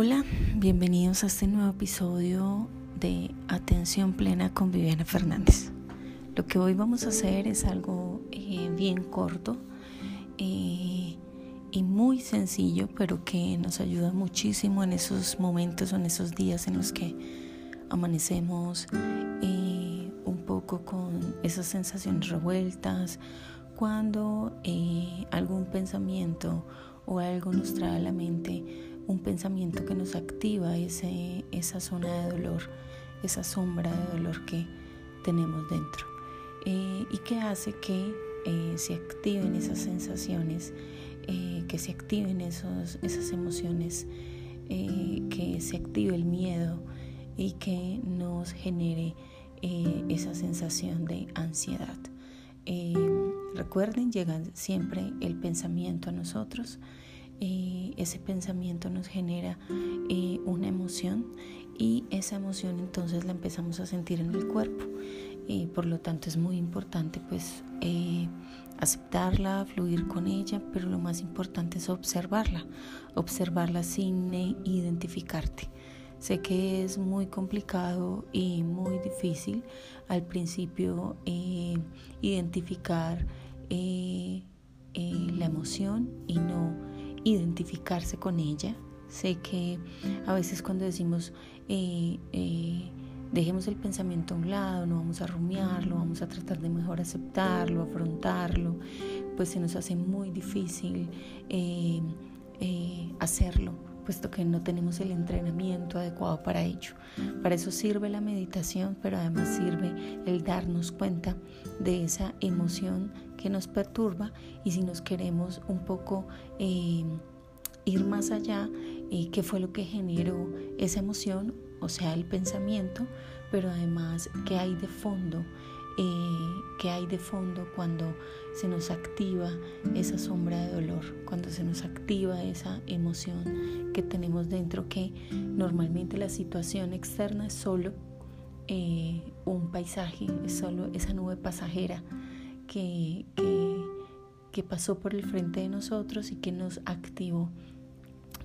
Hola, bienvenidos a este nuevo episodio de Atención Plena con Viviana Fernández. Lo que hoy vamos a hacer es algo eh, bien corto eh, y muy sencillo, pero que nos ayuda muchísimo en esos momentos o en esos días en los que amanecemos eh, un poco con esas sensaciones revueltas, cuando algún pensamiento o algo nos trae a la mente un pensamiento que nos activa ese, esa zona de dolor, esa sombra de dolor que tenemos dentro eh, y que hace que eh, se activen esas sensaciones, eh, que se activen esos, esas emociones, que se active el miedo y que nos genere esa sensación de ansiedad. recuerden, llega siempre el pensamiento a nosotros eh, ese pensamiento nos genera eh, una emoción y esa emoción entonces la empezamos a sentir en el cuerpo. y por lo tanto es muy importante pues eh, aceptarla, fluir con ella, pero lo más importante es observarla, observarla sin identificarte. Sé que es muy complicado y muy difícil al principio identificar la emoción y no identificarse con ella. Sé que a veces cuando decimos eh, eh, dejemos el pensamiento a un lado, no vamos a rumiarlo, vamos a tratar de mejor aceptarlo, afrontarlo, pues se nos hace muy difícil eh, hacerlo, puesto que no tenemos el entrenamiento adecuado para ello. Para eso sirve la meditación, pero además sirve el darnos cuenta de esa emoción que nos perturba y si nos queremos un poco eh, ir más allá, eh, qué fue lo que generó esa emoción, o sea, el pensamiento, pero además qué hay de fondo, eh, qué hay de fondo cuando se nos activa esa sombra de dolor, cuando se nos activa esa emoción que tenemos dentro, que normalmente la situación externa es solo un paisaje, es solo esa nube pasajera que, que, pasó por el frente de nosotros y que nos activó.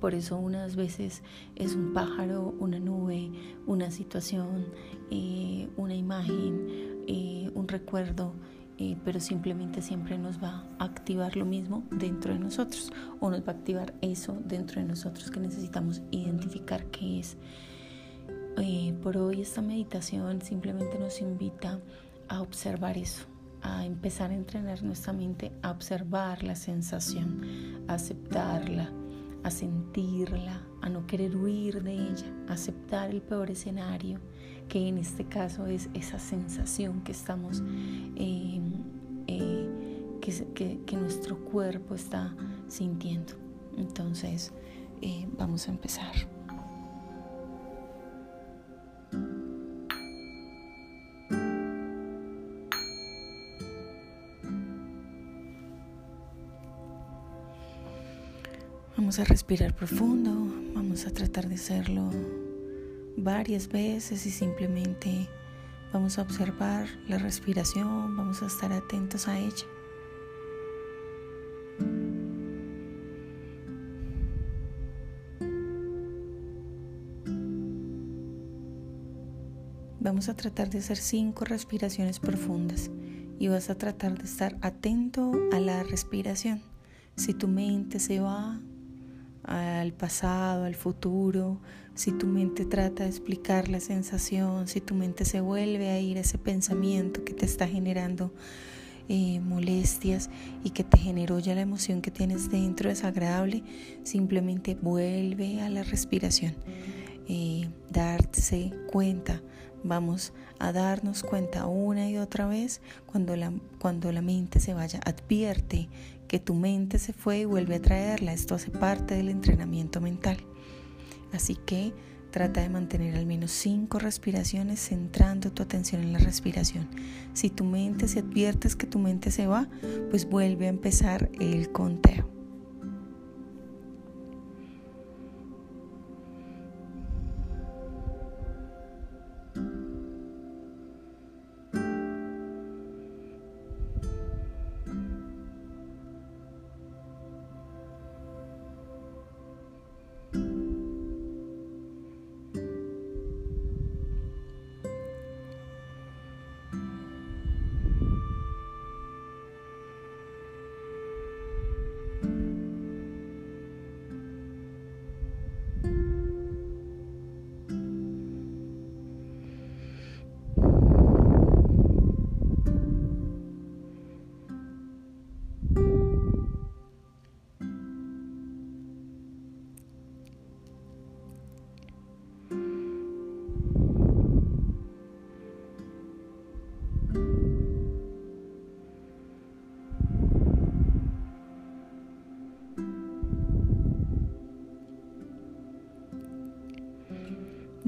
Por eso unas veces es un pájaro, una nube, una situación, eh, una imagen, eh, un recuerdo, eh, pero simplemente siempre nos va a activar lo mismo dentro de nosotros o nos va a activar eso dentro de nosotros que necesitamos identificar qué es. por hoy esta meditación simplemente nos invita a observar eso, a empezar a entrenar nuestra mente a observar la sensación, a aceptarla, a sentirla, a no querer huir de ella, a aceptar el peor escenario, que en este caso es esa sensación que estamos, em, eh, que, nuestro cuerpo está sintiendo. Entonces, eh, vamos a empezar. Vamos a respirar profundo, vamos a tratar de hacerlo varias veces y simplemente vamos a observar la respiración, vamos a estar atentos a ella. Vamos a tratar de hacer cinco respiraciones profundas y vas a tratar de estar atento a la respiración. Si tu mente se va, al pasado, al futuro, si tu mente trata de explicar la sensación, si tu mente se vuelve a ir a ese pensamiento que te está generando eh, molestias y que te generó ya la emoción que tienes dentro desagradable, simplemente vuelve a la respiración. Eh, darse cuenta, vamos a darnos cuenta una y otra vez cuando la, cuando la mente se vaya, advierte que tu mente se fue y vuelve a traerla. Esto hace parte del entrenamiento mental. Así que trata de mantener al menos cinco respiraciones centrando tu atención en la respiración. Si tu mente, si adviertes que tu mente se va, pues vuelve a empezar el conteo.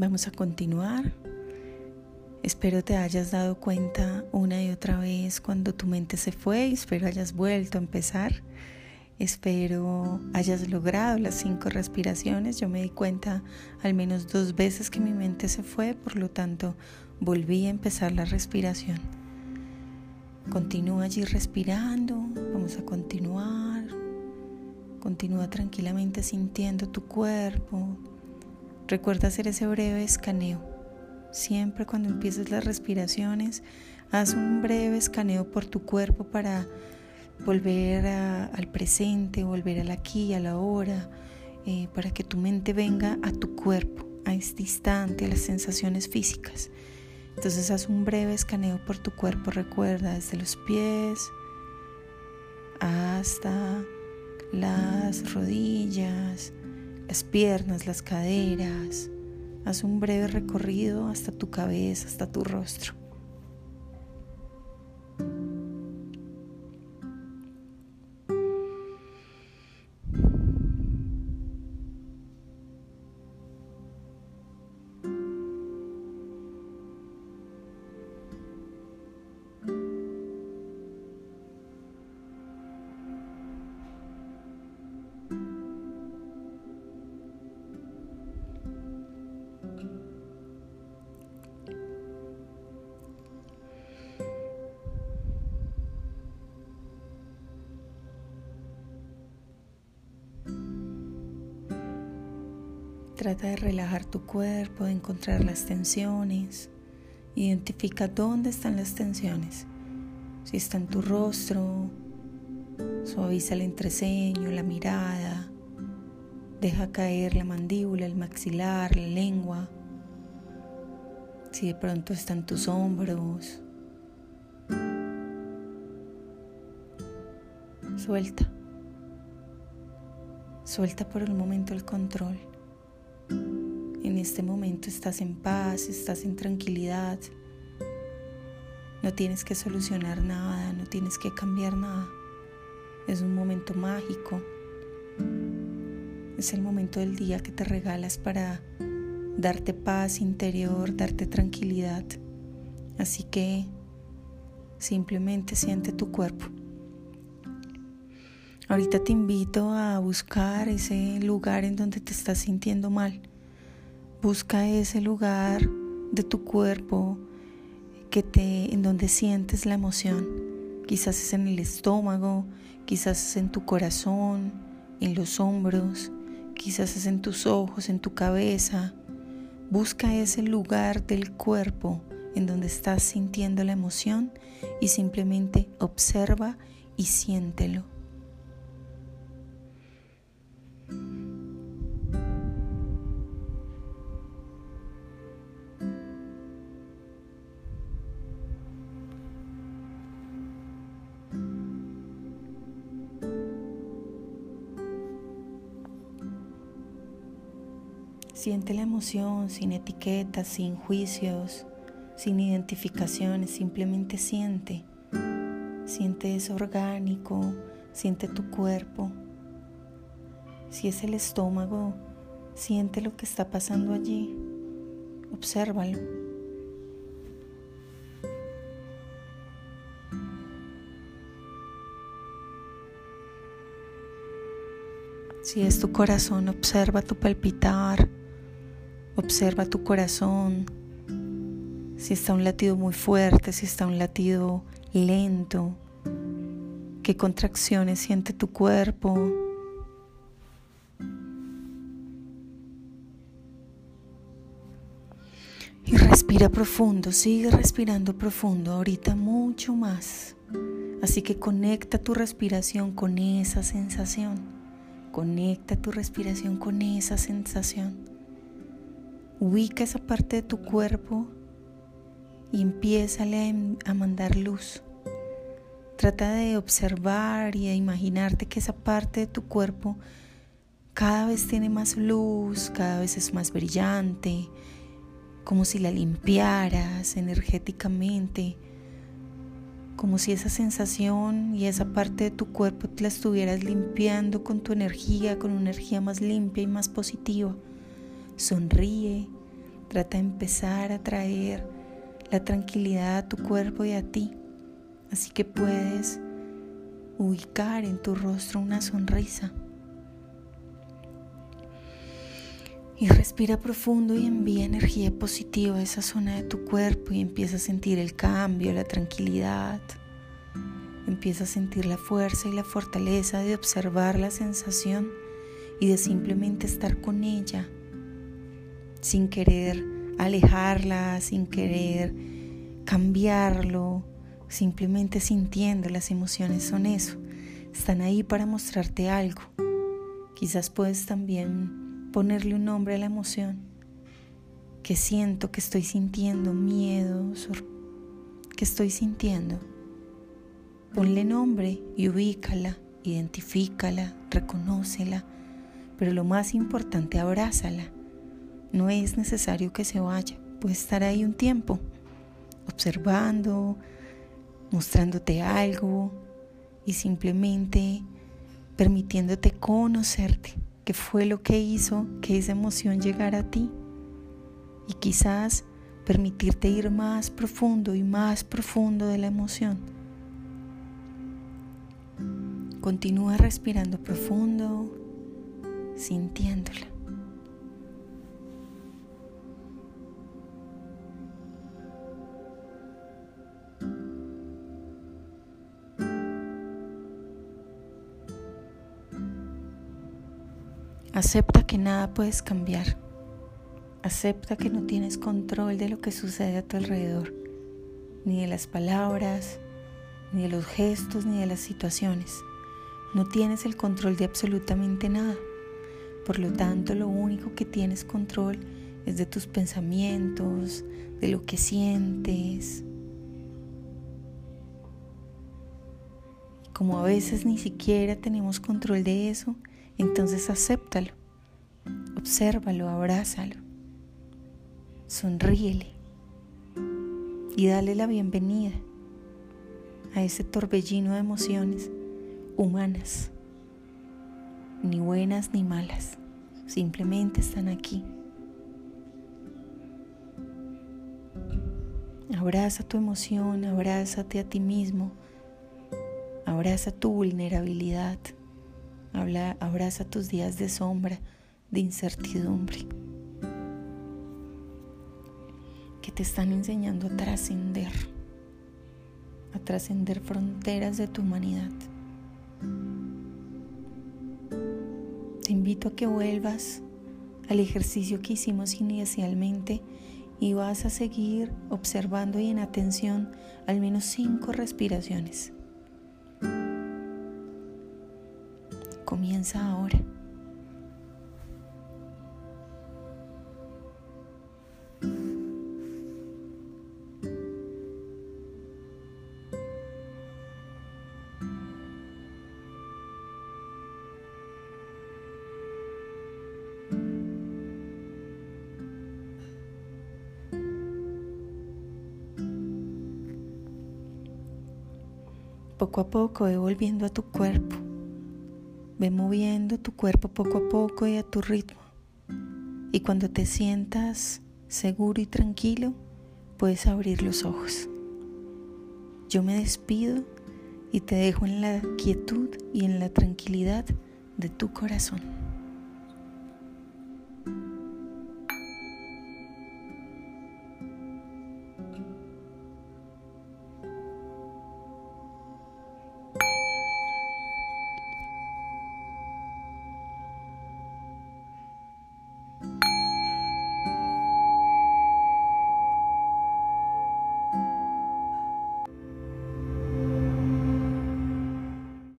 Vamos a continuar. Espero te hayas dado cuenta una y otra vez cuando tu mente se fue y espero hayas vuelto a empezar. Espero hayas logrado las cinco respiraciones. Yo me di cuenta al menos dos veces que mi mente se fue, por lo tanto volví a empezar la respiración. Continúa allí respirando. Vamos a continuar. Continúa tranquilamente sintiendo tu cuerpo, Recuerda hacer ese breve escaneo. Siempre cuando empieces las respiraciones, haz un breve escaneo por tu cuerpo para volver al presente, volver al aquí, a la hora, eh, para que tu mente venga a tu cuerpo, a este instante, a las sensaciones físicas. Entonces haz un breve escaneo por tu cuerpo, recuerda, desde los pies hasta las rodillas, las piernas, las caderas. Haz un breve recorrido hasta tu cabeza, hasta tu rostro. Trata de relajar tu cuerpo, de encontrar las tensiones. Identifica dónde están las tensiones. Si está en tu rostro, suaviza el entreceño, la mirada. Deja caer la mandíbula, el maxilar, la lengua. Si de pronto están tus hombros, suelta. Suelta por un momento el control. En este momento estás en paz, estás en tranquilidad. No tienes que solucionar nada, no tienes que cambiar nada. Es un momento mágico. Es el momento del día que te regalas para darte paz interior, darte tranquilidad. Así que simplemente siente tu cuerpo. Ahorita te invito a buscar ese lugar en donde te estás sintiendo mal. Busca ese lugar de tu cuerpo que te en donde sientes la emoción. Quizás es en el estómago, quizás es en tu corazón, en los hombros, quizás es en tus ojos, en tu cabeza. Busca ese lugar del cuerpo en donde estás sintiendo la emoción y simplemente observa y siéntelo. Siente la emoción sin etiquetas, sin juicios, sin identificaciones, simplemente siente. Siente eso orgánico, siente tu cuerpo. Si es el estómago, siente lo que está pasando allí. Obsérvalo. Si es tu corazón, observa tu palpitar. Observa tu corazón, si está un latido muy fuerte, si está un latido lento, qué contracciones siente tu cuerpo. Y respira profundo, sigue respirando profundo, ahorita mucho más. Así que conecta tu respiración con esa sensación. Conecta tu respiración con esa sensación. Ubica esa parte de tu cuerpo y empieza a mandar luz. Trata de observar y de imaginarte que esa parte de tu cuerpo cada vez tiene más luz, cada vez es más brillante, como si la limpiaras energéticamente, como si esa sensación y esa parte de tu cuerpo te la estuvieras limpiando con tu energía, con una energía más limpia y más positiva. Sonríe, Trata de empezar a traer la tranquilidad a tu cuerpo y a ti. Así que puedes ubicar en tu rostro una sonrisa. Y respira profundo y envía energía positiva a esa zona de tu cuerpo y empieza a sentir el cambio, la tranquilidad. Empieza a sentir la fuerza y la fortaleza de observar la sensación y de simplemente estar con ella, sin querer alejarla, sin querer cambiarlo, simplemente sintiendo las emociones son eso. Están ahí para mostrarte algo. Quizás puedes también ponerle un nombre a la emoción que siento, que estoy sintiendo, miedo, que estoy sintiendo. Ponle nombre y ubícala, identifícala, reconócela, pero lo más importante, abrázala. No es necesario que se vaya, puede estar ahí un tiempo, observando, mostrándote algo y simplemente permitiéndote conocerte qué fue lo que hizo que esa emoción llegara a ti. Y quizás permitirte ir más profundo y más profundo de la emoción. Continúa respirando profundo, sintiéndola. Acepta que nada puedes cambiar. Acepta que no tienes control de lo que sucede a tu alrededor, ni de las palabras, ni de los gestos, ni de las situaciones. No tienes el control de absolutamente nada. Por lo tanto, lo único que tienes control es de tus pensamientos, de lo que sientes. Como a veces ni siquiera tenemos control de eso, entonces acéptalo, obsérvalo, abrázalo, sonríele y dale la bienvenida a ese torbellino de emociones humanas, ni buenas ni malas, simplemente están aquí. Abraza tu emoción, abrázate a ti mismo, abraza tu vulnerabilidad. Abraza tus días de sombra, de incertidumbre, que te están enseñando a trascender, a trascender fronteras de tu humanidad. Te invito a que vuelvas al ejercicio que hicimos inicialmente y vas a seguir observando y en atención al menos cinco respiraciones. Comienza ahora. Poco a poco devolviendo a tu cuerpo Ve moviendo tu cuerpo poco a poco y a tu ritmo. Y cuando te sientas seguro y tranquilo, puedes abrir los ojos. Yo me despido y te dejo en la quietud y en la tranquilidad de tu corazón.